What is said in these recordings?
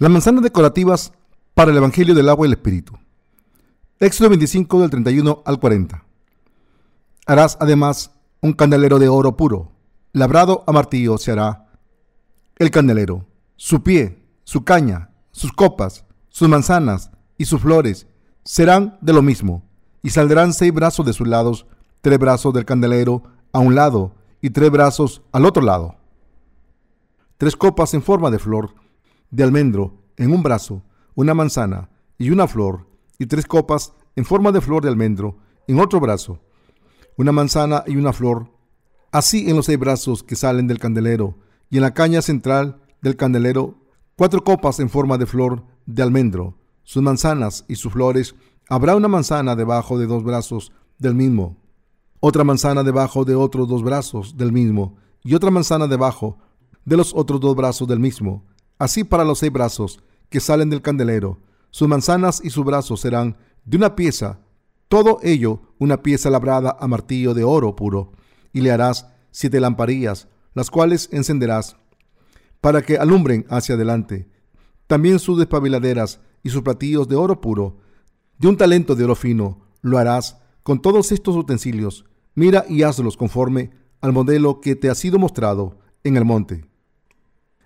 Las manzanas decorativas para el Evangelio del agua y el Espíritu. Éxodo 25 del 31 al 40. Harás además un candelero de oro puro, labrado a martillo se hará el candelero, su pie, su caña, sus copas, sus manzanas y sus flores serán de lo mismo, y saldrán seis brazos de sus lados, tres brazos del candelero a un lado y tres brazos al otro lado. Tres copas en forma de flor de almendro en un brazo, una manzana y una flor, y tres copas en forma de flor de almendro en otro brazo, una manzana y una flor, así en los seis brazos que salen del candelero, y en la caña central del candelero, cuatro copas en forma de flor de almendro, sus manzanas y sus flores, habrá una manzana debajo de dos brazos del mismo, otra manzana debajo de otros dos brazos del mismo, y otra manzana debajo de los otros dos brazos del mismo, Así para los seis brazos que salen del candelero, sus manzanas y sus brazos serán de una pieza, todo ello una pieza labrada a martillo de oro puro, y le harás siete lamparillas, las cuales encenderás, para que alumbren hacia adelante. También sus despabiladeras y sus platillos de oro puro, de un talento de oro fino, lo harás con todos estos utensilios. Mira y hazlos conforme al modelo que te ha sido mostrado en el monte.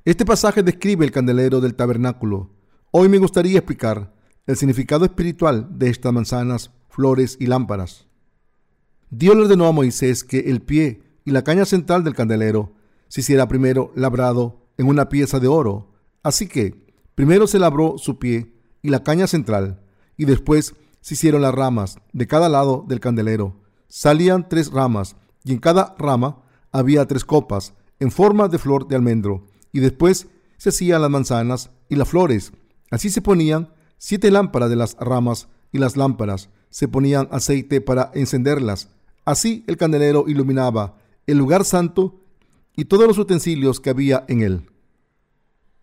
Este pasaje describe el candelero del tabernáculo. Hoy me gustaría explicar el significado espiritual de estas manzanas, flores y lámparas. Dios ordenó a Moisés que el pie y la caña central del candelero se hiciera primero labrado en una pieza de oro. Así que primero se labró su pie y la caña central, y después se hicieron las ramas de cada lado del candelero. Salían tres ramas, y en cada rama había tres copas en forma de flor de almendro y después se hacían las manzanas y las flores. Así se ponían siete lámparas de las ramas y las lámparas se ponían aceite para encenderlas. Así el candelero iluminaba el lugar santo y todos los utensilios que había en él.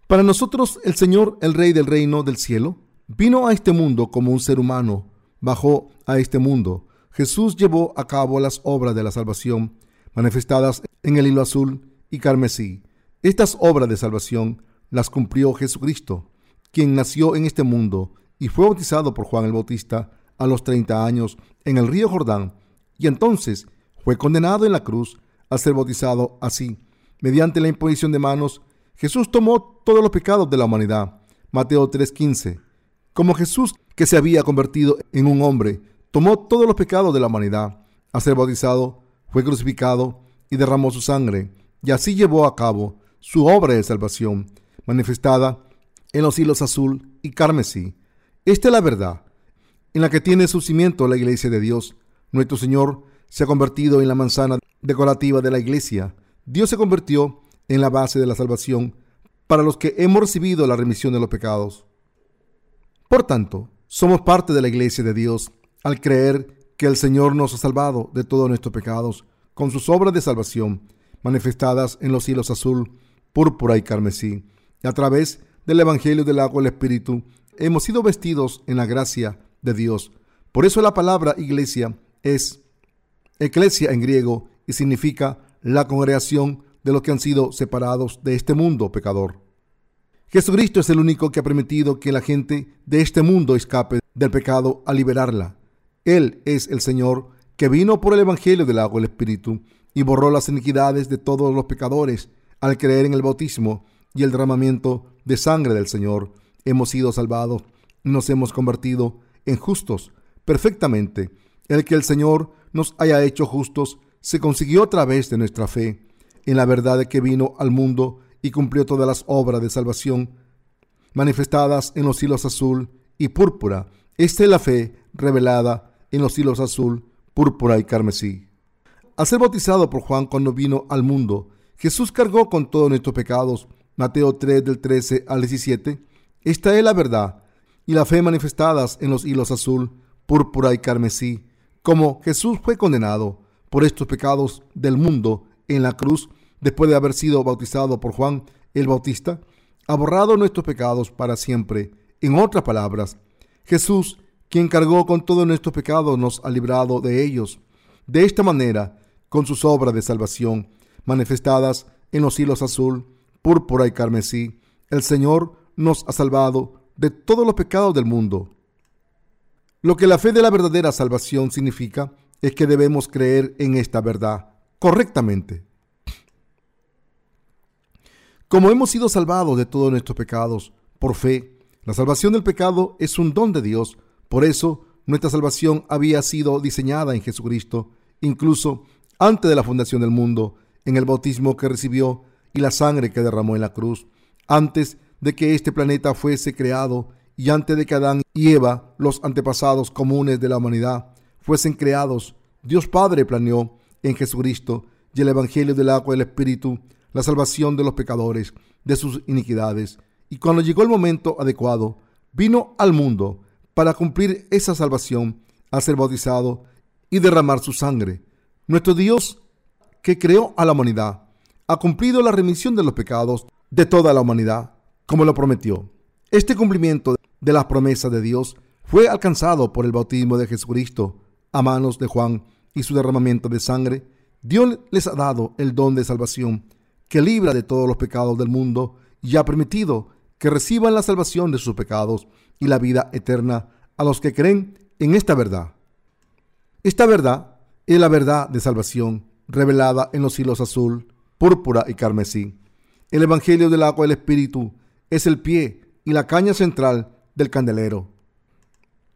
Para nosotros el Señor, el Rey del reino del cielo, vino a este mundo como un ser humano, bajó a este mundo. Jesús llevó a cabo las obras de la salvación manifestadas en el hilo azul y carmesí. Estas obras de salvación las cumplió Jesucristo, quien nació en este mundo y fue bautizado por Juan el Bautista a los 30 años en el río Jordán, y entonces fue condenado en la cruz a ser bautizado así. Mediante la imposición de manos, Jesús tomó todos los pecados de la humanidad. Mateo 3:15. Como Jesús, que se había convertido en un hombre, tomó todos los pecados de la humanidad. A ser bautizado, fue crucificado y derramó su sangre, y así llevó a cabo su obra de salvación, manifestada en los hilos azul y carmesí. Esta es la verdad, en la que tiene su cimiento la iglesia de Dios. Nuestro Señor se ha convertido en la manzana decorativa de la iglesia. Dios se convirtió en la base de la salvación para los que hemos recibido la remisión de los pecados. Por tanto, somos parte de la iglesia de Dios al creer que el Señor nos ha salvado de todos nuestros pecados con sus obras de salvación manifestadas en los hilos azul púrpura y carmesí. Y a través del Evangelio del agua y el Espíritu hemos sido vestidos en la gracia de Dios. Por eso la palabra iglesia es eclesia en griego y significa la congregación de los que han sido separados de este mundo pecador. Jesucristo es el único que ha permitido que la gente de este mundo escape del pecado a liberarla. Él es el Señor que vino por el Evangelio del agua y el Espíritu y borró las iniquidades de todos los pecadores al creer en el bautismo y el derramamiento de sangre del Señor, hemos sido salvados nos hemos convertido en justos perfectamente. El que el Señor nos haya hecho justos se consiguió a través de nuestra fe en la verdad de que vino al mundo y cumplió todas las obras de salvación manifestadas en los hilos azul y púrpura. Esta es la fe revelada en los hilos azul, púrpura y carmesí. Al ser bautizado por Juan cuando vino al mundo, Jesús cargó con todos nuestros pecados. Mateo 3 del 13 al 17. Esta es la verdad y la fe manifestadas en los hilos azul, púrpura y carmesí. Como Jesús fue condenado por estos pecados del mundo en la cruz, después de haber sido bautizado por Juan el Bautista, ha borrado nuestros pecados para siempre. En otras palabras, Jesús, quien cargó con todos nuestros pecados, nos ha librado de ellos. De esta manera, con sus obras de salvación, manifestadas en los hilos azul, púrpura y carmesí. El Señor nos ha salvado de todos los pecados del mundo. Lo que la fe de la verdadera salvación significa es que debemos creer en esta verdad correctamente. Como hemos sido salvados de todos nuestros pecados por fe, la salvación del pecado es un don de Dios. Por eso, nuestra salvación había sido diseñada en Jesucristo, incluso antes de la fundación del mundo, en el bautismo que recibió y la sangre que derramó en la cruz, antes de que este planeta fuese creado y antes de que Adán y Eva, los antepasados comunes de la humanidad, fuesen creados, Dios Padre planeó en Jesucristo y el Evangelio del agua y el Espíritu la salvación de los pecadores de sus iniquidades. Y cuando llegó el momento adecuado, vino al mundo para cumplir esa salvación, a ser bautizado y derramar su sangre. Nuestro Dios, que creó a la humanidad, ha cumplido la remisión de los pecados de toda la humanidad, como lo prometió. Este cumplimiento de las promesas de Dios fue alcanzado por el bautismo de Jesucristo a manos de Juan y su derramamiento de sangre. Dios les ha dado el don de salvación que libra de todos los pecados del mundo y ha permitido que reciban la salvación de sus pecados y la vida eterna a los que creen en esta verdad. Esta verdad es la verdad de salvación revelada en los hilos azul, púrpura y carmesí. El Evangelio del agua del Espíritu es el pie y la caña central del candelero.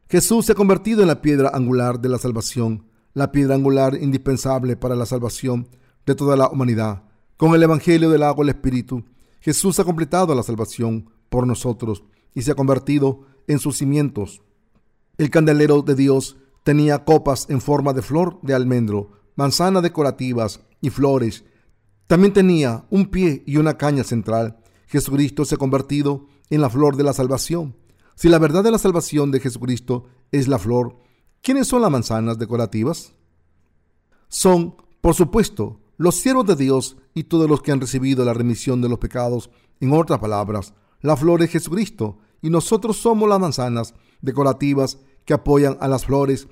Jesús se ha convertido en la piedra angular de la salvación, la piedra angular indispensable para la salvación de toda la humanidad. Con el Evangelio del agua y el Espíritu, Jesús ha completado la salvación por nosotros y se ha convertido en sus cimientos. El candelero de Dios tenía copas en forma de flor de almendro, manzanas decorativas y flores. También tenía un pie y una caña central. Jesucristo se ha convertido en la flor de la salvación. Si la verdad de la salvación de Jesucristo es la flor, ¿quiénes son las manzanas decorativas? Son, por supuesto, los siervos de Dios y todos los que han recibido la remisión de los pecados. En otras palabras, la flor es Jesucristo y nosotros somos las manzanas decorativas que apoyan a las flores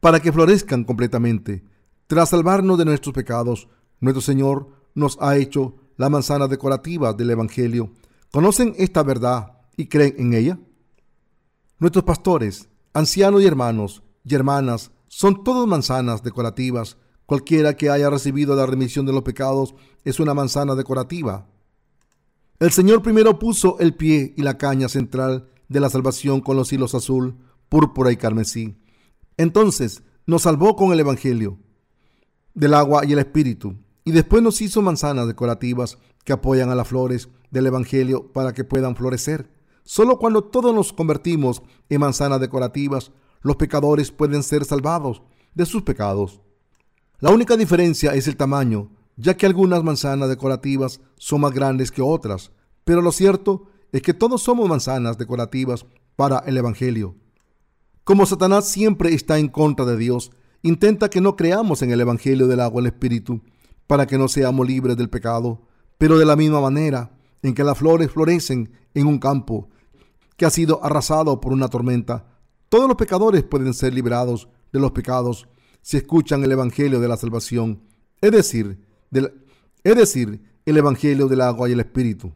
para que florezcan completamente. Tras salvarnos de nuestros pecados, nuestro Señor nos ha hecho la manzana decorativa del Evangelio. ¿Conocen esta verdad y creen en ella? Nuestros pastores, ancianos y hermanos y hermanas son todos manzanas decorativas Cualquiera que haya recibido la remisión de los pecados es una manzana decorativa. El Señor primero puso el pie y la caña central de la salvación con los hilos azul, púrpura y carmesí. Entonces nos salvó con el Evangelio del agua y el Espíritu. Y después nos hizo manzanas decorativas que apoyan a las flores del Evangelio para que puedan florecer. Solo cuando todos nos convertimos en manzanas decorativas, los pecadores pueden ser salvados de sus pecados. La única diferencia es el tamaño, ya que algunas manzanas decorativas son más grandes que otras, pero lo cierto es que todos somos manzanas decorativas para el Evangelio. Como Satanás siempre está en contra de Dios, intenta que no creamos en el Evangelio del agua del Espíritu, para que no seamos libres del pecado, pero de la misma manera en que las flores florecen en un campo que ha sido arrasado por una tormenta, todos los pecadores pueden ser librados de los pecados si escuchan el Evangelio de la salvación, es decir, es decir, el Evangelio del agua y el Espíritu.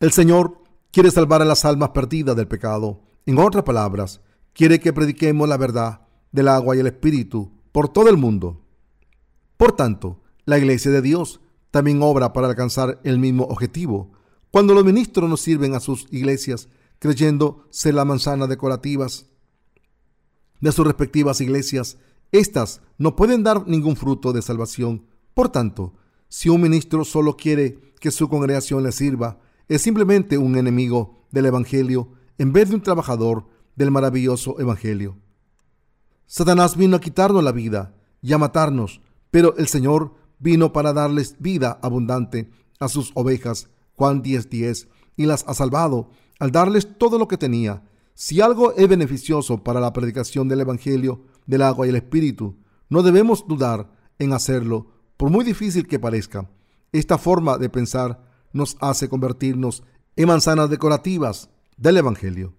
El Señor quiere salvar a las almas perdidas del pecado. En otras palabras, quiere que prediquemos la verdad del agua y el Espíritu por todo el mundo. Por tanto, la Iglesia de Dios también obra para alcanzar el mismo objetivo. Cuando los ministros nos sirven a sus iglesias creyendo ser las manzanas decorativas de sus respectivas iglesias, estas no pueden dar ningún fruto de salvación. Por tanto, si un ministro solo quiere que su congregación le sirva, es simplemente un enemigo del Evangelio en vez de un trabajador del maravilloso Evangelio. Satanás vino a quitarnos la vida y a matarnos, pero el Señor vino para darles vida abundante a sus ovejas, Juan 10:10, y las ha salvado al darles todo lo que tenía. Si algo es beneficioso para la predicación del Evangelio, del agua y el espíritu. No debemos dudar en hacerlo, por muy difícil que parezca. Esta forma de pensar nos hace convertirnos en manzanas decorativas del Evangelio.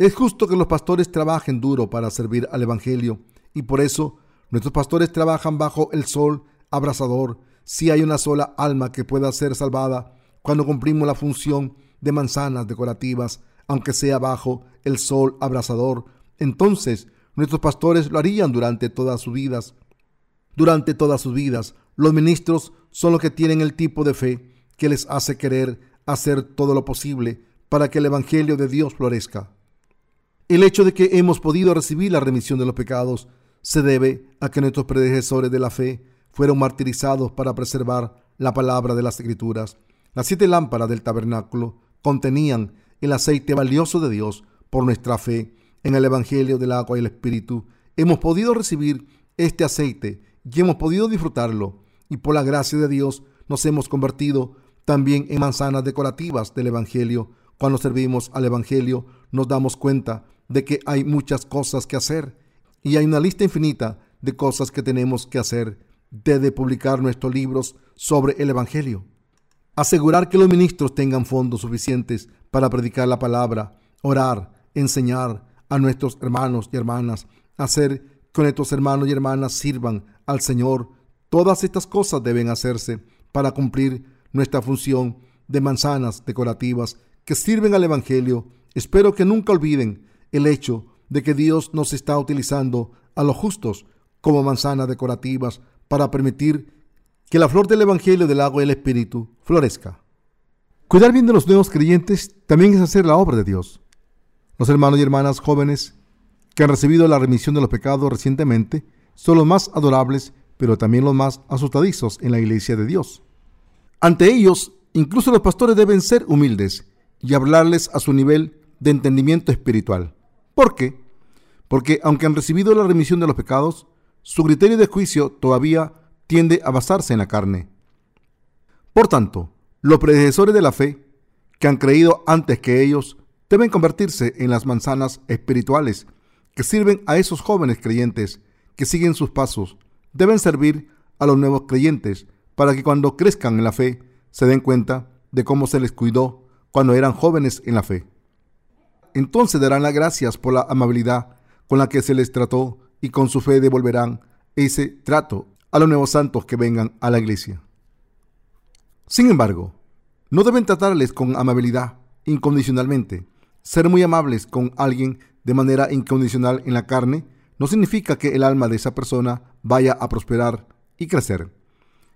Es justo que los pastores trabajen duro para servir al Evangelio y por eso nuestros pastores trabajan bajo el sol abrasador. Si hay una sola alma que pueda ser salvada cuando cumplimos la función de manzanas decorativas, aunque sea bajo el sol abrasador, entonces nuestros pastores lo harían durante todas sus vidas. Durante todas sus vidas, los ministros son los que tienen el tipo de fe que les hace querer hacer todo lo posible para que el Evangelio de Dios florezca. El hecho de que hemos podido recibir la remisión de los pecados se debe a que nuestros predecesores de la fe fueron martirizados para preservar la palabra de las Escrituras. Las siete lámparas del tabernáculo contenían el aceite valioso de Dios por nuestra fe en el Evangelio del agua y el Espíritu. Hemos podido recibir este aceite y hemos podido disfrutarlo y por la gracia de Dios nos hemos convertido también en manzanas decorativas del Evangelio. Cuando servimos al Evangelio nos damos cuenta de que hay muchas cosas que hacer y hay una lista infinita de cosas que tenemos que hacer desde publicar nuestros libros sobre el Evangelio. Asegurar que los ministros tengan fondos suficientes para predicar la palabra, orar, enseñar a nuestros hermanos y hermanas, hacer que nuestros hermanos y hermanas sirvan al Señor. Todas estas cosas deben hacerse para cumplir nuestra función de manzanas decorativas que sirven al Evangelio. Espero que nunca olviden el hecho de que Dios nos está utilizando a los justos como manzanas decorativas para permitir que la flor del Evangelio del agua y el Espíritu florezca. Cuidar bien de los nuevos creyentes también es hacer la obra de Dios. Los hermanos y hermanas jóvenes que han recibido la remisión de los pecados recientemente son los más adorables, pero también los más asustadizos en la iglesia de Dios. Ante ellos, incluso los pastores deben ser humildes y hablarles a su nivel de entendimiento espiritual. ¿Por qué? Porque aunque han recibido la remisión de los pecados, su criterio de juicio todavía tiende a basarse en la carne. Por tanto, los predecesores de la fe, que han creído antes que ellos, deben convertirse en las manzanas espirituales que sirven a esos jóvenes creyentes que siguen sus pasos. Deben servir a los nuevos creyentes para que cuando crezcan en la fe se den cuenta de cómo se les cuidó cuando eran jóvenes en la fe. Entonces darán las gracias por la amabilidad con la que se les trató y con su fe devolverán ese trato a los nuevos santos que vengan a la iglesia. Sin embargo, no deben tratarles con amabilidad incondicionalmente. Ser muy amables con alguien de manera incondicional en la carne no significa que el alma de esa persona vaya a prosperar y crecer.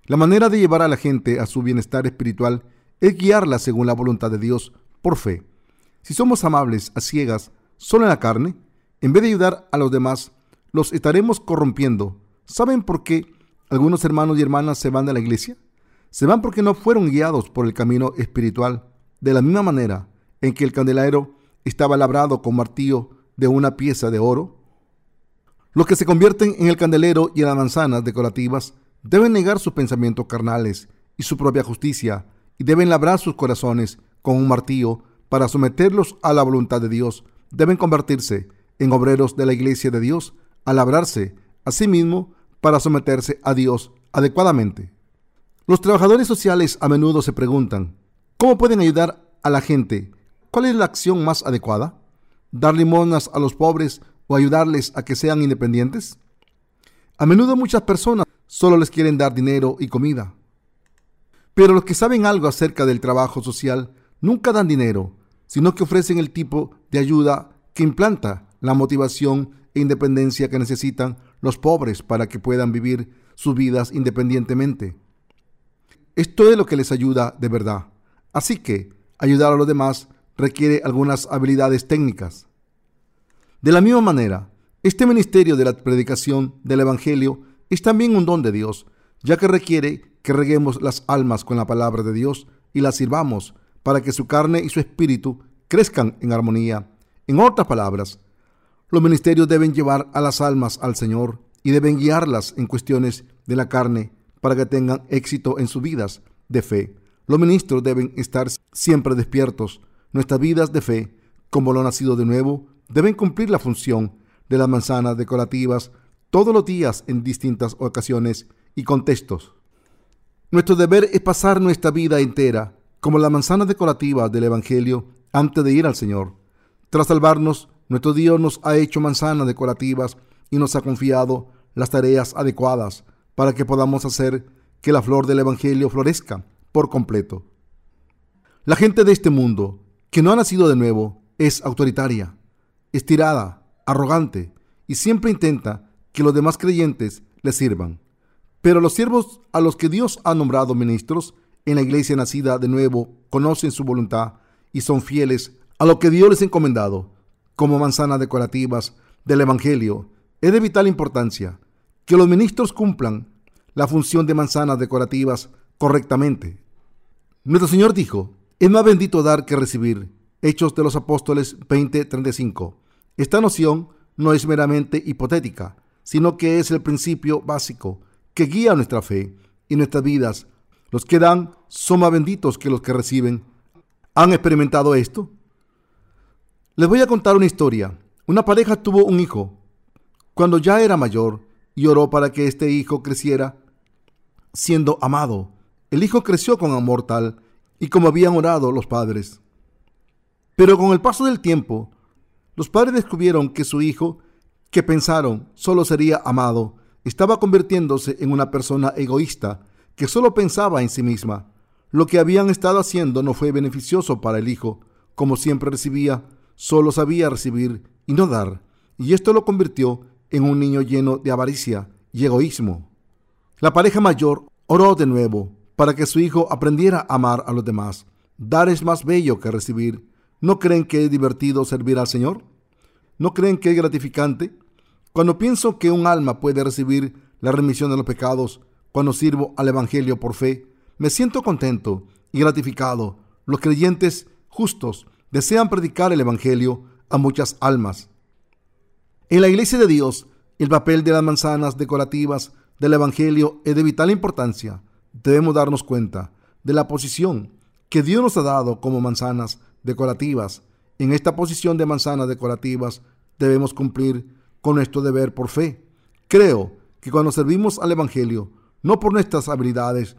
La manera de llevar a la gente a su bienestar espiritual es guiarla según la voluntad de Dios por fe. Si somos amables a ciegas solo en la carne, en vez de ayudar a los demás, los estaremos corrompiendo. ¿Saben por qué algunos hermanos y hermanas se van de la iglesia. Se van porque no fueron guiados por el camino espiritual, de la misma manera en que el candelero estaba labrado con martillo de una pieza de oro. Los que se convierten en el candelero y en las manzanas decorativas deben negar sus pensamientos carnales y su propia justicia y deben labrar sus corazones con un martillo para someterlos a la voluntad de Dios. Deben convertirse en obreros de la iglesia de Dios al labrarse a sí mismo para someterse a Dios adecuadamente. Los trabajadores sociales a menudo se preguntan, ¿cómo pueden ayudar a la gente? ¿Cuál es la acción más adecuada? ¿Dar limonas a los pobres o ayudarles a que sean independientes? A menudo muchas personas solo les quieren dar dinero y comida. Pero los que saben algo acerca del trabajo social nunca dan dinero, sino que ofrecen el tipo de ayuda que implanta la motivación e independencia que necesitan los pobres para que puedan vivir sus vidas independientemente. Esto es lo que les ayuda de verdad. Así que ayudar a los demás requiere algunas habilidades técnicas. De la misma manera, este ministerio de la predicación del Evangelio es también un don de Dios, ya que requiere que reguemos las almas con la palabra de Dios y las sirvamos para que su carne y su espíritu crezcan en armonía. En otras palabras, los ministerios deben llevar a las almas al Señor y deben guiarlas en cuestiones de la carne para que tengan éxito en sus vidas de fe. Los ministros deben estar siempre despiertos. Nuestras vidas de fe, como lo nacido de nuevo, deben cumplir la función de las manzanas decorativas todos los días en distintas ocasiones y contextos. Nuestro deber es pasar nuestra vida entera como la manzana decorativa del Evangelio antes de ir al Señor. Tras salvarnos, nuestro Dios nos ha hecho manzanas decorativas y nos ha confiado las tareas adecuadas para que podamos hacer que la flor del Evangelio florezca por completo. La gente de este mundo, que no ha nacido de nuevo, es autoritaria, estirada, arrogante y siempre intenta que los demás creyentes le sirvan. Pero los siervos a los que Dios ha nombrado ministros en la iglesia nacida de nuevo conocen su voluntad y son fieles a lo que Dios les ha encomendado como manzanas decorativas del Evangelio. Es de vital importancia que los ministros cumplan la función de manzanas decorativas correctamente. Nuestro Señor dijo, es más bendito dar que recibir. Hechos de los Apóstoles 20:35. Esta noción no es meramente hipotética, sino que es el principio básico que guía nuestra fe y nuestras vidas. Los que dan son más benditos que los que reciben. ¿Han experimentado esto? Les voy a contar una historia. Una pareja tuvo un hijo. Cuando ya era mayor y oró para que este hijo creciera siendo amado. El hijo creció con amor tal y como habían orado los padres. Pero con el paso del tiempo, los padres descubrieron que su hijo, que pensaron solo sería amado, estaba convirtiéndose en una persona egoísta que solo pensaba en sí misma. Lo que habían estado haciendo no fue beneficioso para el hijo, como siempre recibía, solo sabía recibir y no dar, y esto lo convirtió en un niño lleno de avaricia y egoísmo. La pareja mayor oró de nuevo para que su hijo aprendiera a amar a los demás. Dar es más bello que recibir. ¿No creen que es divertido servir al Señor? ¿No creen que es gratificante? Cuando pienso que un alma puede recibir la remisión de los pecados cuando sirvo al Evangelio por fe, me siento contento y gratificado. Los creyentes justos desean predicar el Evangelio a muchas almas. En la iglesia de Dios, el papel de las manzanas decorativas del Evangelio es de vital importancia. Debemos darnos cuenta de la posición que Dios nos ha dado como manzanas decorativas. En esta posición de manzanas decorativas debemos cumplir con nuestro deber por fe. Creo que cuando servimos al Evangelio, no por nuestras habilidades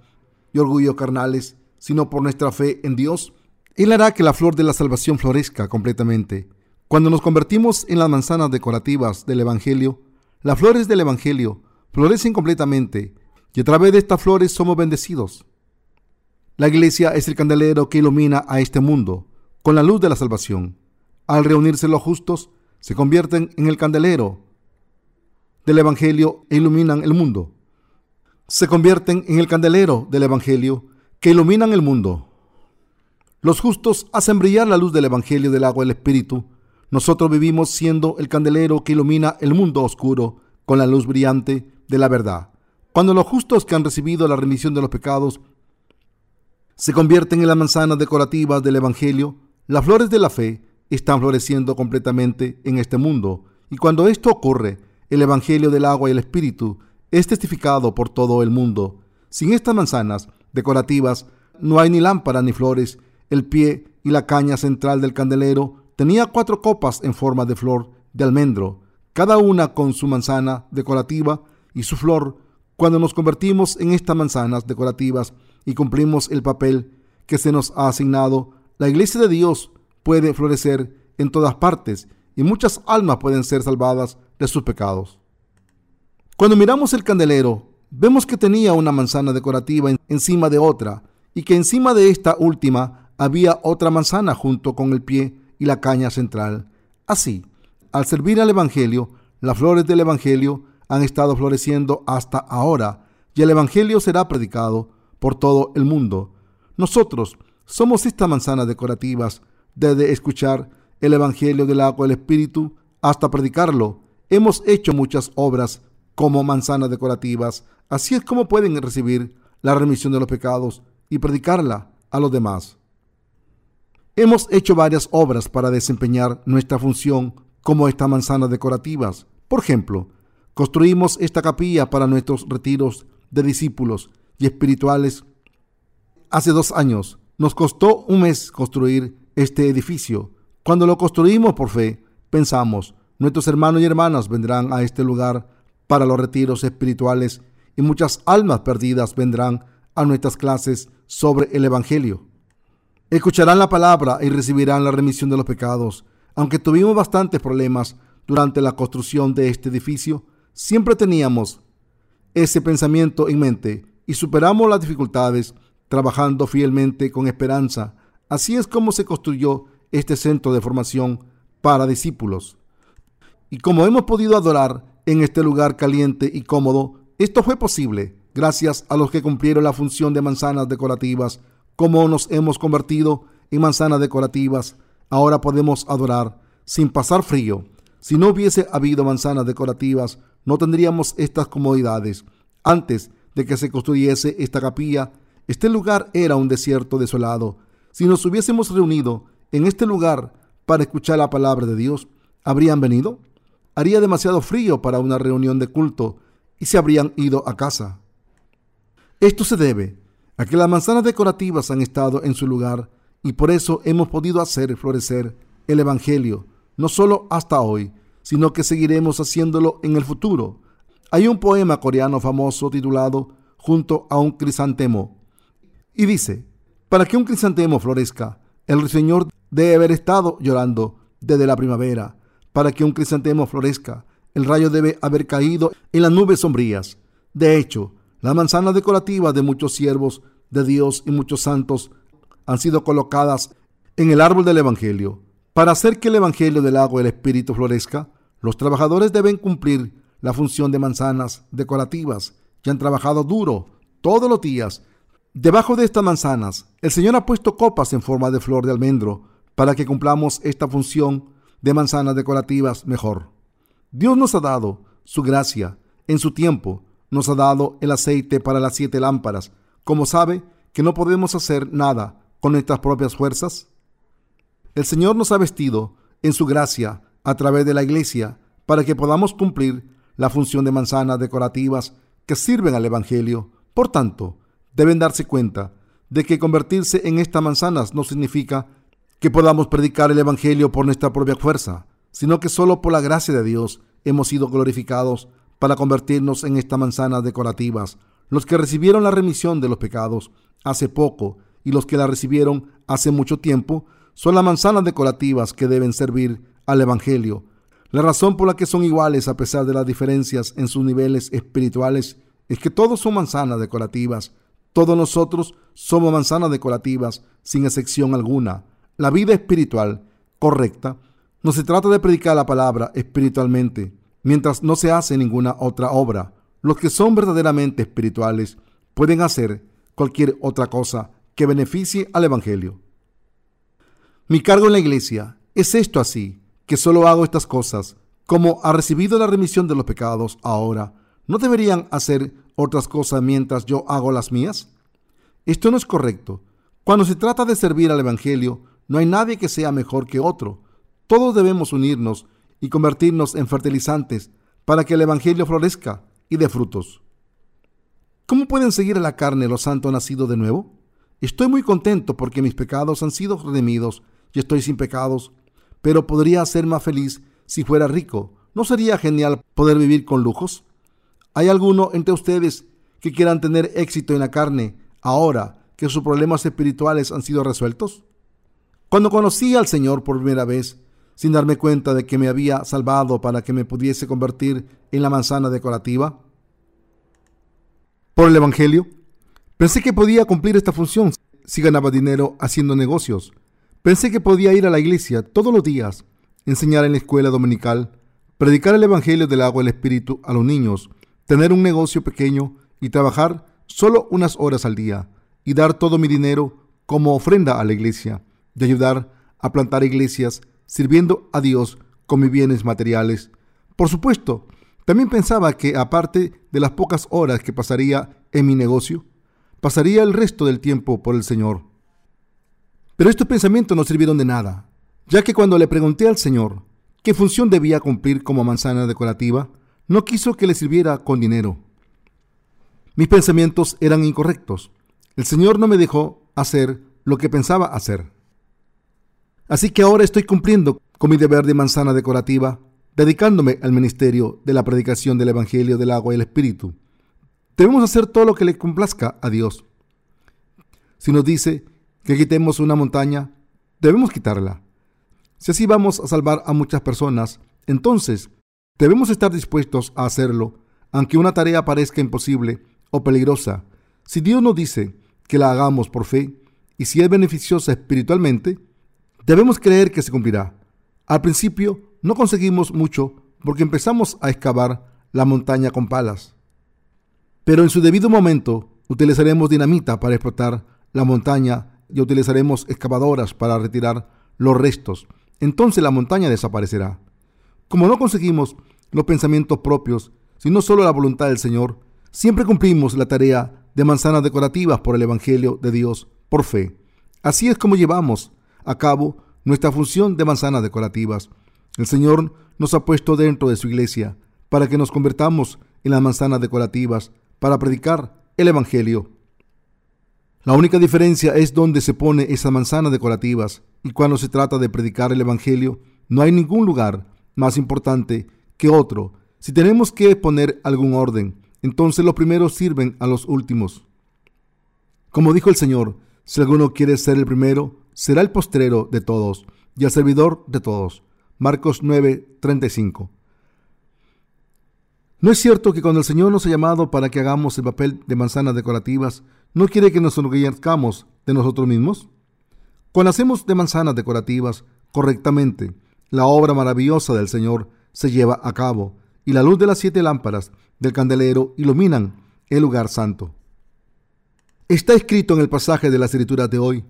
y orgullo carnales, sino por nuestra fe en Dios, Él hará que la flor de la salvación florezca completamente. Cuando nos convertimos en las manzanas decorativas del Evangelio, las flores del Evangelio florecen completamente y a través de estas flores somos bendecidos. La iglesia es el candelero que ilumina a este mundo con la luz de la salvación. Al reunirse los justos, se convierten en el candelero del Evangelio e iluminan el mundo. Se convierten en el candelero del Evangelio que iluminan el mundo. Los justos hacen brillar la luz del Evangelio del agua del Espíritu. Nosotros vivimos siendo el candelero que ilumina el mundo oscuro con la luz brillante de la verdad. Cuando los justos que han recibido la remisión de los pecados se convierten en las manzanas decorativas del Evangelio, las flores de la fe están floreciendo completamente en este mundo. Y cuando esto ocurre, el Evangelio del agua y el Espíritu es testificado por todo el mundo. Sin estas manzanas decorativas no hay ni lámparas ni flores. El pie y la caña central del candelero tenía cuatro copas en forma de flor de almendro, cada una con su manzana decorativa y su flor. Cuando nos convertimos en estas manzanas decorativas y cumplimos el papel que se nos ha asignado, la iglesia de Dios puede florecer en todas partes y muchas almas pueden ser salvadas de sus pecados. Cuando miramos el candelero, vemos que tenía una manzana decorativa encima de otra y que encima de esta última había otra manzana junto con el pie y la caña central. Así, al servir al Evangelio, las flores del Evangelio han estado floreciendo hasta ahora y el Evangelio será predicado por todo el mundo. Nosotros somos estas manzanas decorativas desde escuchar el Evangelio del agua del Espíritu hasta predicarlo. Hemos hecho muchas obras como manzanas decorativas. Así es como pueden recibir la remisión de los pecados y predicarla a los demás. Hemos hecho varias obras para desempeñar nuestra función como estas manzanas decorativas. Por ejemplo, construimos esta capilla para nuestros retiros de discípulos y espirituales. Hace dos años nos costó un mes construir este edificio. Cuando lo construimos por fe, pensamos, nuestros hermanos y hermanas vendrán a este lugar para los retiros espirituales y muchas almas perdidas vendrán a nuestras clases sobre el Evangelio. Escucharán la palabra y recibirán la remisión de los pecados. Aunque tuvimos bastantes problemas durante la construcción de este edificio, siempre teníamos ese pensamiento en mente y superamos las dificultades trabajando fielmente con esperanza Así es como se construyó este centro de formación para discípulos. Y como hemos podido adorar en este lugar caliente y cómodo, esto fue posible gracias a los que cumplieron la función de manzanas decorativas. Como nos hemos convertido en manzanas decorativas, ahora podemos adorar sin pasar frío. Si no hubiese habido manzanas decorativas, no tendríamos estas comodidades. Antes de que se construyese esta capilla, este lugar era un desierto desolado. Si nos hubiésemos reunido en este lugar para escuchar la palabra de Dios, ¿habrían venido? Haría demasiado frío para una reunión de culto y se habrían ido a casa. Esto se debe a que las manzanas decorativas han estado en su lugar y por eso hemos podido hacer florecer el Evangelio, no solo hasta hoy, sino que seguiremos haciéndolo en el futuro. Hay un poema coreano famoso titulado Junto a un crisantemo y dice, para que un crisantemo florezca, el Señor debe haber estado llorando desde la primavera. Para que un crisantemo florezca, el rayo debe haber caído en las nubes sombrías. De hecho, las manzanas decorativas de muchos siervos de Dios y muchos santos han sido colocadas en el árbol del Evangelio. Para hacer que el Evangelio del agua y Espíritu florezca, los trabajadores deben cumplir la función de manzanas decorativas y han trabajado duro todos los días Debajo de estas manzanas, el Señor ha puesto copas en forma de flor de almendro para que cumplamos esta función de manzanas decorativas mejor. Dios nos ha dado su gracia en su tiempo, nos ha dado el aceite para las siete lámparas. Como sabe que no podemos hacer nada con nuestras propias fuerzas, el Señor nos ha vestido en su gracia a través de la iglesia para que podamos cumplir la función de manzanas decorativas que sirven al Evangelio. Por tanto, deben darse cuenta de que convertirse en estas manzanas no significa que podamos predicar el Evangelio por nuestra propia fuerza, sino que solo por la gracia de Dios hemos sido glorificados para convertirnos en estas manzanas decorativas. Los que recibieron la remisión de los pecados hace poco y los que la recibieron hace mucho tiempo son las manzanas decorativas que deben servir al Evangelio. La razón por la que son iguales a pesar de las diferencias en sus niveles espirituales es que todos son manzanas decorativas todos nosotros somos manzanas decorativas, sin excepción alguna. La vida espiritual correcta no se trata de predicar la palabra espiritualmente, mientras no se hace ninguna otra obra. Los que son verdaderamente espirituales pueden hacer cualquier otra cosa que beneficie al Evangelio. Mi cargo en la iglesia es esto así, que solo hago estas cosas. Como ha recibido la remisión de los pecados ahora, ¿no deberían hacer otras cosas mientras yo hago las mías? Esto no es correcto. Cuando se trata de servir al Evangelio, no hay nadie que sea mejor que otro. Todos debemos unirnos y convertirnos en fertilizantes para que el Evangelio florezca y dé frutos. ¿Cómo pueden seguir a la carne los santos nacidos de nuevo? Estoy muy contento porque mis pecados han sido redimidos y estoy sin pecados, pero podría ser más feliz si fuera rico. ¿No sería genial poder vivir con lujos? ¿Hay alguno entre ustedes que quieran tener éxito en la carne ahora que sus problemas espirituales han sido resueltos? Cuando conocí al Señor por primera vez, sin darme cuenta de que me había salvado para que me pudiese convertir en la manzana decorativa, por el Evangelio, pensé que podía cumplir esta función si ganaba dinero haciendo negocios. Pensé que podía ir a la iglesia todos los días, enseñar en la escuela dominical, predicar el Evangelio del agua y el Espíritu a los niños tener un negocio pequeño y trabajar solo unas horas al día y dar todo mi dinero como ofrenda a la iglesia, de ayudar a plantar iglesias sirviendo a Dios con mis bienes materiales. Por supuesto, también pensaba que aparte de las pocas horas que pasaría en mi negocio, pasaría el resto del tiempo por el Señor. Pero estos pensamientos no sirvieron de nada, ya que cuando le pregunté al Señor qué función debía cumplir como manzana decorativa, no quiso que le sirviera con dinero. Mis pensamientos eran incorrectos. El Señor no me dejó hacer lo que pensaba hacer. Así que ahora estoy cumpliendo con mi deber de manzana decorativa, dedicándome al ministerio de la predicación del Evangelio del agua y el Espíritu. Debemos hacer todo lo que le complazca a Dios. Si nos dice que quitemos una montaña, debemos quitarla. Si así vamos a salvar a muchas personas, entonces Debemos estar dispuestos a hacerlo, aunque una tarea parezca imposible o peligrosa. Si Dios nos dice que la hagamos por fe y si es beneficiosa espiritualmente, debemos creer que se cumplirá. Al principio no conseguimos mucho porque empezamos a excavar la montaña con palas. Pero en su debido momento utilizaremos dinamita para explotar la montaña y utilizaremos excavadoras para retirar los restos. Entonces la montaña desaparecerá. Como no conseguimos los pensamientos propios, sino solo la voluntad del Señor, siempre cumplimos la tarea de manzanas decorativas por el Evangelio de Dios por fe. Así es como llevamos a cabo nuestra función de manzanas decorativas. El Señor nos ha puesto dentro de su iglesia para que nos convertamos en las manzanas decorativas para predicar el Evangelio. La única diferencia es dónde se pone esas manzanas decorativas y cuando se trata de predicar el Evangelio, no hay ningún lugar más importante que otro. Si tenemos que poner algún orden, entonces los primeros sirven a los últimos. Como dijo el Señor, si alguno quiere ser el primero, será el postrero de todos y el servidor de todos. Marcos 9:35. ¿No es cierto que cuando el Señor nos ha llamado para que hagamos el papel de manzanas decorativas, no quiere que nos enorgullezcamos de nosotros mismos? Cuando hacemos de manzanas decorativas correctamente, la obra maravillosa del Señor se lleva a cabo y la luz de las siete lámparas del candelero iluminan el lugar santo. Está escrito en el pasaje de la escritura de hoy,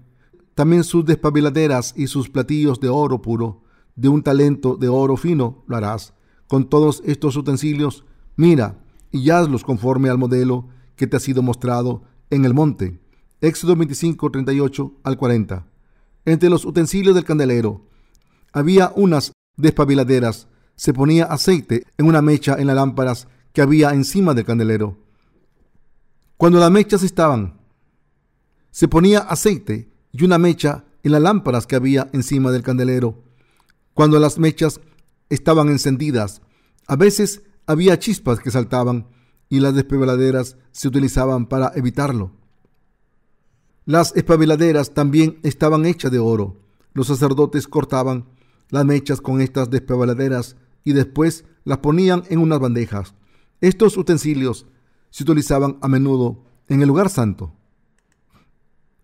también sus despabiladeras y sus platillos de oro puro, de un talento de oro fino lo harás. Con todos estos utensilios, mira y hazlos conforme al modelo que te ha sido mostrado en el monte. Éxodo 25, 38 al 40. Entre los utensilios del candelero había unas despabiladeras. Se ponía aceite en una mecha en las lámparas que había encima del candelero. Cuando las mechas estaban, se ponía aceite y una mecha en las lámparas que había encima del candelero. Cuando las mechas estaban encendidas, a veces había chispas que saltaban y las despabiladeras se utilizaban para evitarlo. Las espabiladeras también estaban hechas de oro. Los sacerdotes cortaban las mechas con estas despabiladeras y después las ponían en unas bandejas. Estos utensilios se utilizaban a menudo en el lugar santo.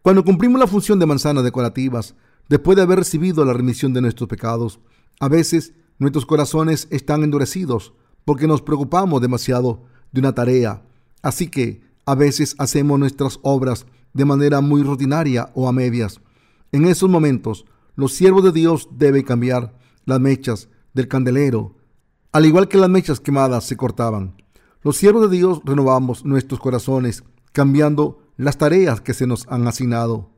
Cuando cumplimos la función de manzanas decorativas, después de haber recibido la remisión de nuestros pecados, a veces nuestros corazones están endurecidos porque nos preocupamos demasiado de una tarea. Así que a veces hacemos nuestras obras de manera muy rutinaria o a medias. En esos momentos, los siervos de Dios deben cambiar las mechas del candelero, al igual que las mechas quemadas se cortaban. Los siervos de Dios renovamos nuestros corazones, cambiando las tareas que se nos han asignado.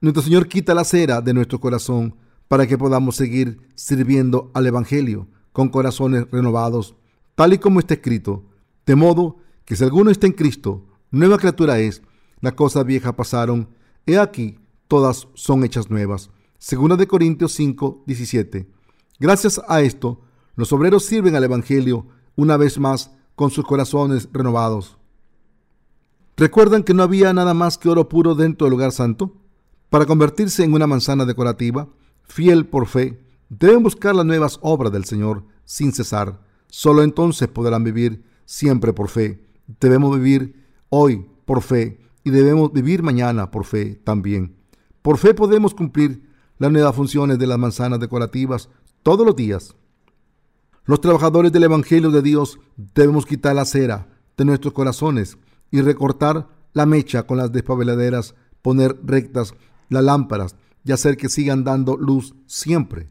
Nuestro Señor quita la cera de nuestro corazón para que podamos seguir sirviendo al Evangelio con corazones renovados, tal y como está escrito, de modo que si alguno está en Cristo, nueva criatura es, las cosas viejas pasaron, he aquí, todas son hechas nuevas. Segunda de Corintios 5, 17. Gracias a esto, los obreros sirven al Evangelio una vez más con sus corazones renovados. ¿Recuerdan que no había nada más que oro puro dentro del lugar santo? Para convertirse en una manzana decorativa, fiel por fe, deben buscar las nuevas obras del Señor sin cesar. Solo entonces podrán vivir siempre por fe. Debemos vivir hoy por fe y debemos vivir mañana por fe también. Por fe podemos cumplir las nuevas funciones de las manzanas decorativas todos los días. Los trabajadores del Evangelio de Dios debemos quitar la cera de nuestros corazones y recortar la mecha con las despabeladeras, poner rectas las lámparas y hacer que sigan dando luz siempre.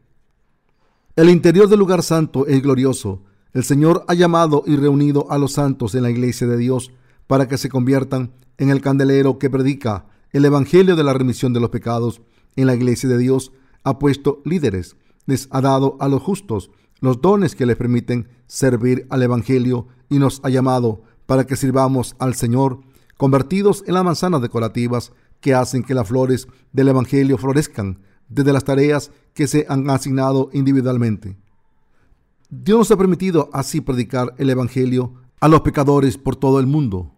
El interior del lugar santo es glorioso. El Señor ha llamado y reunido a los santos en la iglesia de Dios para que se conviertan en el candelero que predica el Evangelio de la remisión de los pecados. En la iglesia de Dios ha puesto líderes, les ha dado a los justos los dones que les permiten servir al Evangelio y nos ha llamado para que sirvamos al Señor, convertidos en las manzanas decorativas que hacen que las flores del Evangelio florezcan desde las tareas que se han asignado individualmente. Dios nos ha permitido así predicar el Evangelio a los pecadores por todo el mundo.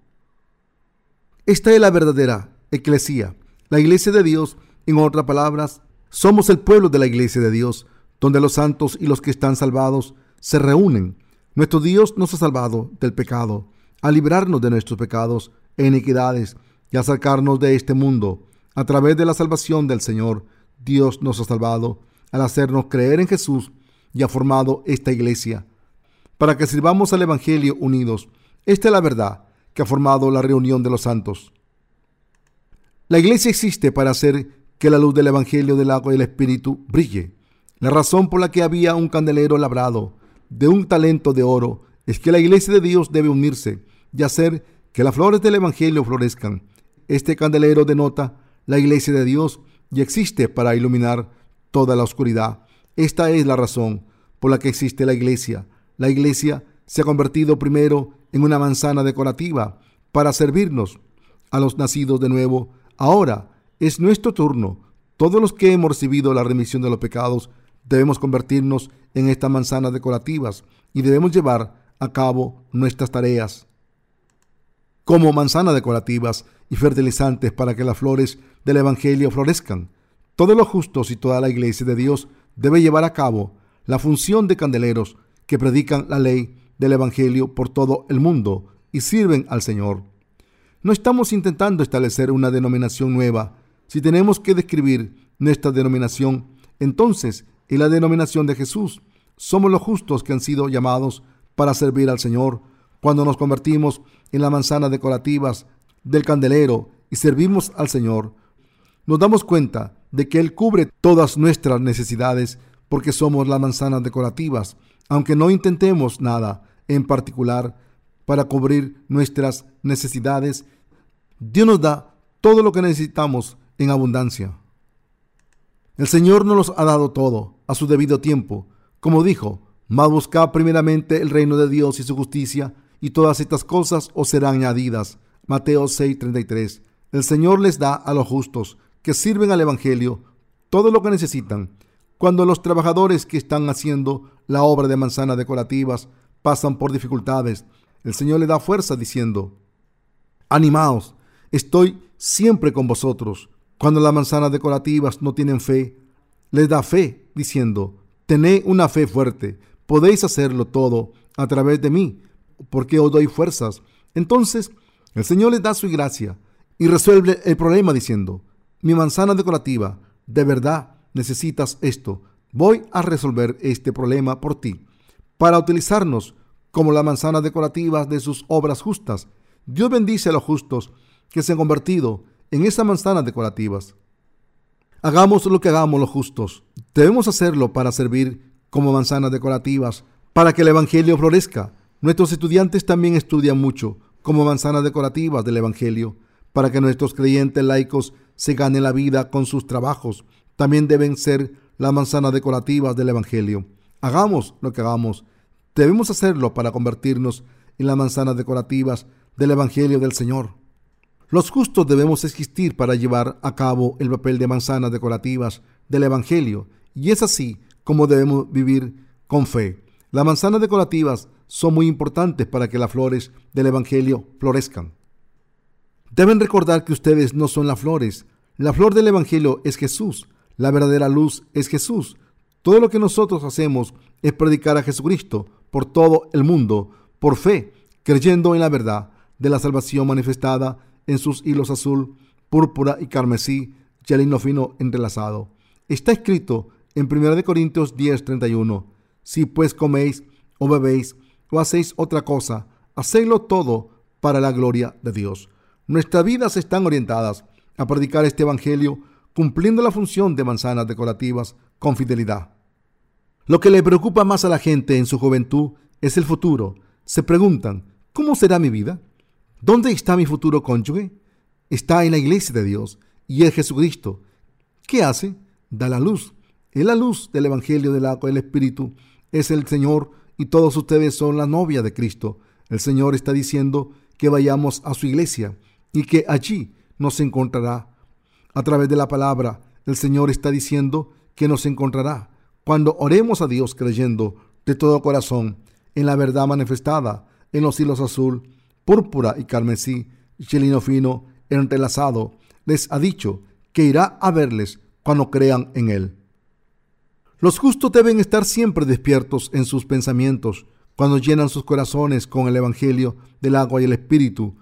Esta es la verdadera eclesía, la iglesia de Dios, en otras palabras, somos el pueblo de la iglesia de Dios, donde los santos y los que están salvados se reúnen. Nuestro Dios nos ha salvado del pecado, a librarnos de nuestros pecados e iniquidades y a sacarnos de este mundo A través de la salvación del Señor, Dios nos ha salvado al hacernos creer en Jesús y ha formado esta iglesia para que sirvamos al Evangelio unidos. Esta es la verdad que ha formado la reunión de los santos. La iglesia existe para hacer que la luz del Evangelio del agua y del Espíritu brille. La razón por la que había un candelero labrado de un talento de oro es que la iglesia de Dios debe unirse y hacer que las flores del Evangelio florezcan. Este candelero denota la iglesia de Dios y existe para iluminar toda la oscuridad. Esta es la razón por la que existe la iglesia. La iglesia se ha convertido primero en una manzana decorativa para servirnos a los nacidos de nuevo. Ahora es nuestro turno. Todos los que hemos recibido la remisión de los pecados debemos convertirnos en estas manzanas decorativas y debemos llevar a cabo nuestras tareas como manzanas decorativas y fertilizantes para que las flores del Evangelio florezcan. Todos los justos y toda la iglesia de Dios debe llevar a cabo la función de candeleros que predican la ley del Evangelio por todo el mundo y sirven al Señor. No estamos intentando establecer una denominación nueva. Si tenemos que describir nuestra denominación, entonces es la denominación de Jesús. Somos los justos que han sido llamados para servir al Señor. Cuando nos convertimos en las manzanas decorativas del candelero y servimos al Señor, nos damos cuenta de que Él cubre todas nuestras necesidades porque somos las manzanas decorativas, aunque no intentemos nada en particular para cubrir nuestras necesidades, Dios nos da todo lo que necesitamos en abundancia. El Señor nos los ha dado todo a su debido tiempo. Como dijo, más buscad primeramente el reino de Dios y su justicia, y todas estas cosas os serán añadidas. Mateo 6:33. El Señor les da a los justos que sirven al Evangelio todo lo que necesitan cuando los trabajadores que están haciendo la obra de manzanas decorativas pasan por dificultades, el Señor le da fuerza diciendo, animaos, estoy siempre con vosotros. Cuando las manzanas decorativas no tienen fe, les da fe diciendo, tened una fe fuerte, podéis hacerlo todo a través de mí, porque os doy fuerzas. Entonces, el Señor les da su gracia y resuelve el problema diciendo, mi manzana decorativa, de verdad, necesitas esto. Voy a resolver este problema por ti. Para utilizarnos como la manzana decorativa de sus obras justas, Dios bendice a los justos que se han convertido en esas manzanas decorativas. Hagamos lo que hagamos los justos. Debemos hacerlo para servir como manzanas decorativas, para que el Evangelio florezca. Nuestros estudiantes también estudian mucho como manzanas decorativas del Evangelio, para que nuestros creyentes laicos se ganen la vida con sus trabajos también deben ser las manzanas decorativas del Evangelio. Hagamos lo que hagamos. Debemos hacerlo para convertirnos en las manzanas decorativas del Evangelio del Señor. Los justos debemos existir para llevar a cabo el papel de manzanas decorativas del Evangelio y es así como debemos vivir con fe. Las manzanas decorativas son muy importantes para que las flores del Evangelio florezcan. Deben recordar que ustedes no son las flores. La flor del Evangelio es Jesús. La verdadera luz es Jesús. Todo lo que nosotros hacemos es predicar a Jesucristo por todo el mundo, por fe, creyendo en la verdad de la salvación manifestada en sus hilos azul, púrpura y carmesí, y el fino entrelazado. Está escrito en 1 Corintios 10:31, si pues coméis o bebéis o hacéis otra cosa, hacedlo todo para la gloria de Dios. Nuestras vidas están orientadas a predicar este Evangelio cumpliendo la función de manzanas decorativas con fidelidad. Lo que le preocupa más a la gente en su juventud es el futuro. Se preguntan, ¿cómo será mi vida? ¿Dónde está mi futuro cónyuge? Está en la iglesia de Dios y es Jesucristo. ¿Qué hace? Da la luz. Es la luz del Evangelio del agua del Espíritu. Es el Señor y todos ustedes son la novia de Cristo. El Señor está diciendo que vayamos a su iglesia y que allí nos encontrará a través de la palabra, el Señor está diciendo que nos encontrará cuando oremos a Dios creyendo de todo corazón en la verdad manifestada en los hilos azul, púrpura y carmesí, chelino fino, entrelazado. Les ha dicho que irá a verles cuando crean en Él. Los justos deben estar siempre despiertos en sus pensamientos cuando llenan sus corazones con el Evangelio del agua y el Espíritu.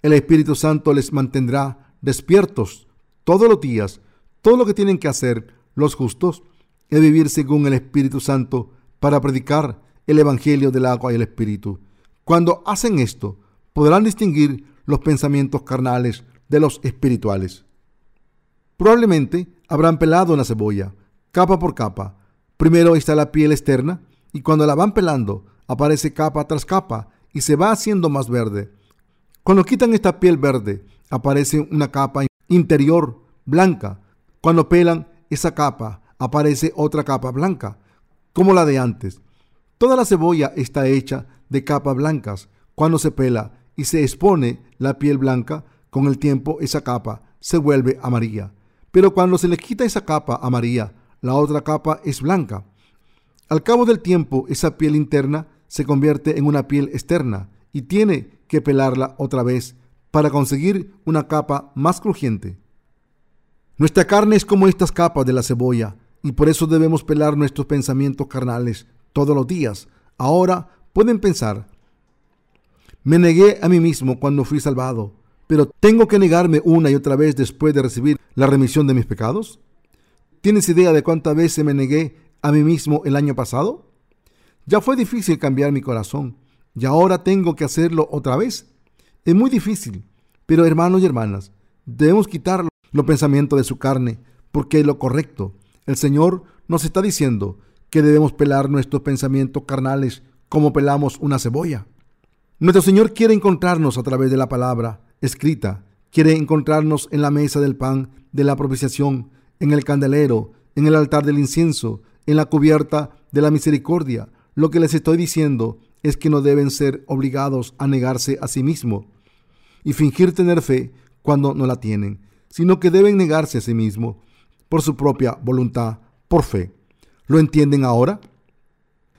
El Espíritu Santo les mantendrá despiertos todos los días, todo lo que tienen que hacer los justos es vivir según el Espíritu Santo para predicar el Evangelio del agua y el Espíritu. Cuando hacen esto, podrán distinguir los pensamientos carnales de los espirituales. Probablemente habrán pelado una cebolla, capa por capa. Primero está la piel externa y cuando la van pelando aparece capa tras capa y se va haciendo más verde. Cuando quitan esta piel verde, aparece una capa interior blanca. Cuando pelan esa capa, aparece otra capa blanca, como la de antes. Toda la cebolla está hecha de capas blancas. Cuando se pela y se expone la piel blanca, con el tiempo esa capa se vuelve amarilla. Pero cuando se le quita esa capa amarilla, la otra capa es blanca. Al cabo del tiempo, esa piel interna se convierte en una piel externa y tiene que pelarla otra vez para conseguir una capa más crujiente. Nuestra carne es como estas capas de la cebolla y por eso debemos pelar nuestros pensamientos carnales todos los días. Ahora pueden pensar, me negué a mí mismo cuando fui salvado, pero ¿tengo que negarme una y otra vez después de recibir la remisión de mis pecados? ¿Tienes idea de cuántas veces me negué a mí mismo el año pasado? Ya fue difícil cambiar mi corazón y ahora tengo que hacerlo otra vez. Es muy difícil, pero hermanos y hermanas, debemos quitar los pensamientos de su carne porque es lo correcto. El Señor nos está diciendo que debemos pelar nuestros pensamientos carnales como pelamos una cebolla. Nuestro Señor quiere encontrarnos a través de la palabra escrita, quiere encontrarnos en la mesa del pan de la propiciación, en el candelero, en el altar del incienso, en la cubierta de la misericordia. Lo que les estoy diciendo es que no deben ser obligados a negarse a sí mismo y fingir tener fe cuando no la tienen, sino que deben negarse a sí mismo por su propia voluntad, por fe. ¿Lo entienden ahora?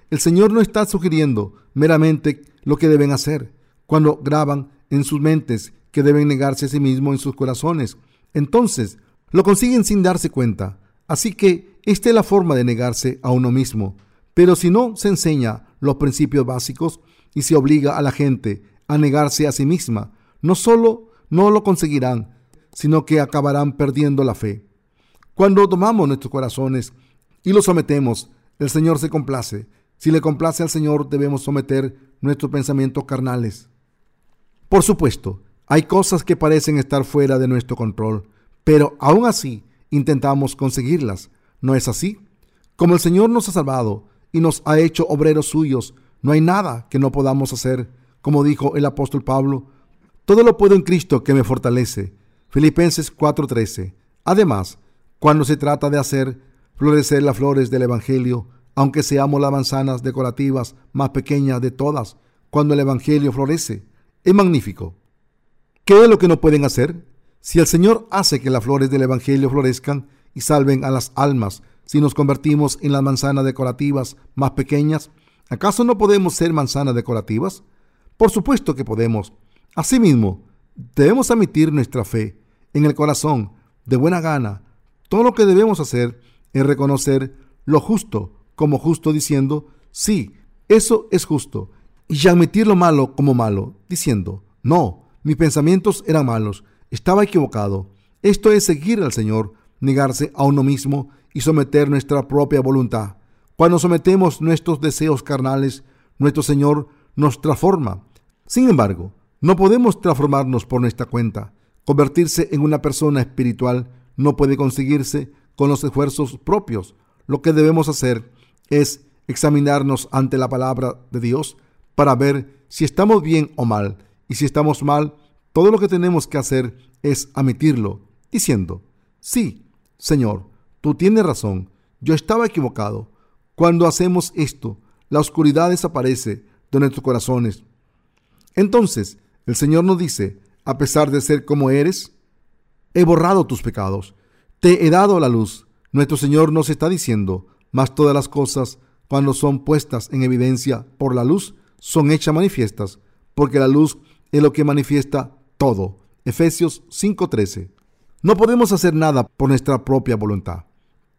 El Señor no está sugiriendo meramente lo que deben hacer cuando graban en sus mentes que deben negarse a sí mismo en sus corazones. Entonces, lo consiguen sin darse cuenta. Así que esta es la forma de negarse a uno mismo. Pero si no se enseña los principios básicos y se obliga a la gente a negarse a sí misma, no solo no lo conseguirán, sino que acabarán perdiendo la fe. Cuando tomamos nuestros corazones y los sometemos, el Señor se complace. Si le complace al Señor, debemos someter nuestros pensamientos carnales. Por supuesto, hay cosas que parecen estar fuera de nuestro control, pero aún así intentamos conseguirlas. ¿No es así? Como el Señor nos ha salvado, y nos ha hecho obreros suyos. No hay nada que no podamos hacer, como dijo el apóstol Pablo. Todo lo puedo en Cristo que me fortalece. Filipenses 4:13. Además, cuando se trata de hacer florecer las flores del Evangelio, aunque seamos las manzanas decorativas más pequeñas de todas, cuando el Evangelio florece, es magnífico. ¿Qué es lo que no pueden hacer? Si el Señor hace que las flores del Evangelio florezcan y salven a las almas si nos convertimos en las manzanas decorativas más pequeñas? ¿Acaso no podemos ser manzanas decorativas? Por supuesto que podemos. Asimismo, debemos admitir nuestra fe en el corazón de buena gana. Todo lo que debemos hacer es reconocer lo justo como justo diciendo, sí, eso es justo, y admitir lo malo como malo, diciendo, no, mis pensamientos eran malos, estaba equivocado. Esto es seguir al Señor, negarse a uno mismo y someter nuestra propia voluntad. Cuando sometemos nuestros deseos carnales, nuestro Señor nos transforma. Sin embargo, no podemos transformarnos por nuestra cuenta. Convertirse en una persona espiritual no puede conseguirse con los esfuerzos propios. Lo que debemos hacer es examinarnos ante la palabra de Dios para ver si estamos bien o mal. Y si estamos mal, todo lo que tenemos que hacer es admitirlo, diciendo, sí, Señor, Tú tienes razón, yo estaba equivocado. Cuando hacemos esto, la oscuridad desaparece de nuestros corazones. Entonces, el Señor nos dice, a pesar de ser como eres, he borrado tus pecados, te he dado la luz. Nuestro Señor nos está diciendo, mas todas las cosas, cuando son puestas en evidencia por la luz, son hechas manifiestas, porque la luz es lo que manifiesta todo. Efesios 5:13. No podemos hacer nada por nuestra propia voluntad.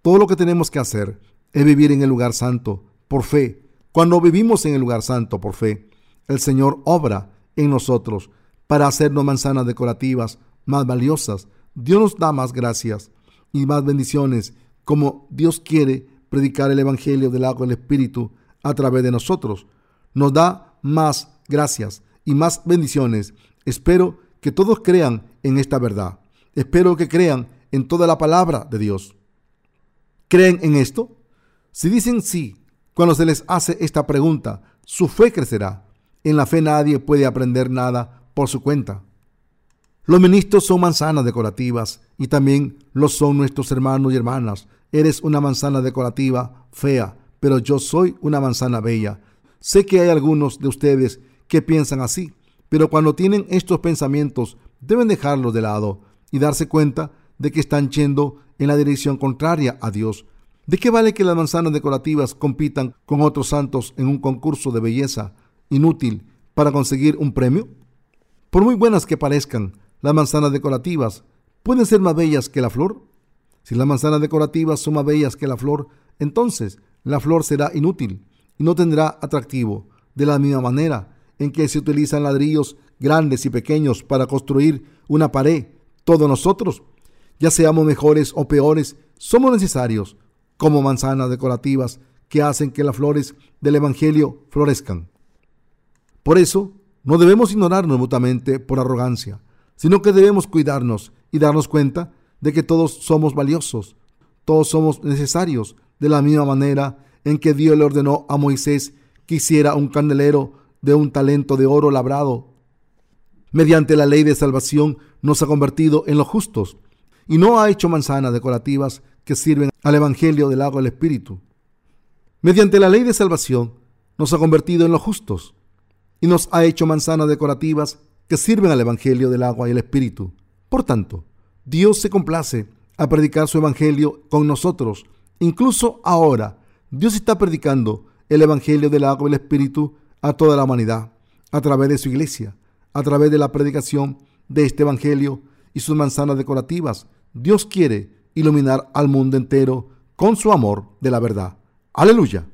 Todo lo que tenemos que hacer es vivir en el lugar santo por fe. Cuando vivimos en el lugar santo por fe, el Señor obra en nosotros para hacernos manzanas decorativas más valiosas Dios nos da más gracias y más bendiciones como Dios quiere predicar el Evangelio del agua del Espíritu a través de nosotros. Nos da más gracias y más bendiciones. Espero que todos crean en esta verdad. Espero que crean en toda la palabra de Dios. ¿Creen en esto? Si dicen sí, cuando se les hace esta pregunta, su fe crecerá. En la fe nadie puede aprender nada por su cuenta. Los ministros son manzanas decorativas y también lo son nuestros hermanos y hermanas. Eres una manzana decorativa fea, pero yo soy una manzana bella. Sé que hay algunos de ustedes que piensan así, pero cuando tienen estos pensamientos deben dejarlos de lado y darse cuenta de que están yendo en la dirección contraria a Dios. ¿De qué vale que las manzanas decorativas compitan con otros santos en un concurso de belleza inútil para conseguir un premio? Por muy buenas que parezcan, las manzanas decorativas pueden ser más bellas que la flor. Si las manzanas decorativas son más bellas que la flor, entonces la flor será inútil y no tendrá atractivo. De la misma manera en que se utilizan ladrillos grandes y pequeños para construir una pared, todos nosotros, ya seamos mejores o peores, somos necesarios como manzanas decorativas que hacen que las flores del Evangelio florezcan. Por eso, no debemos ignorarnos mutuamente por arrogancia, sino que debemos cuidarnos y darnos cuenta de que todos somos valiosos, todos somos necesarios, de la misma manera en que Dios le ordenó a Moisés que hiciera un candelero de un talento de oro labrado. Mediante la ley de salvación nos ha convertido en los justos y no ha hecho manzanas decorativas que sirven al Evangelio del agua del Espíritu. Mediante la ley de salvación nos ha convertido en los justos y nos ha hecho manzanas decorativas que sirven al Evangelio del agua y el Espíritu. Por tanto, Dios se complace a predicar su Evangelio con nosotros. Incluso ahora, Dios está predicando el Evangelio del agua y el Espíritu a toda la humanidad, a través de su iglesia, a través de la predicación de este Evangelio y sus manzanas decorativas. Dios quiere iluminar al mundo entero con su amor de la verdad. Aleluya.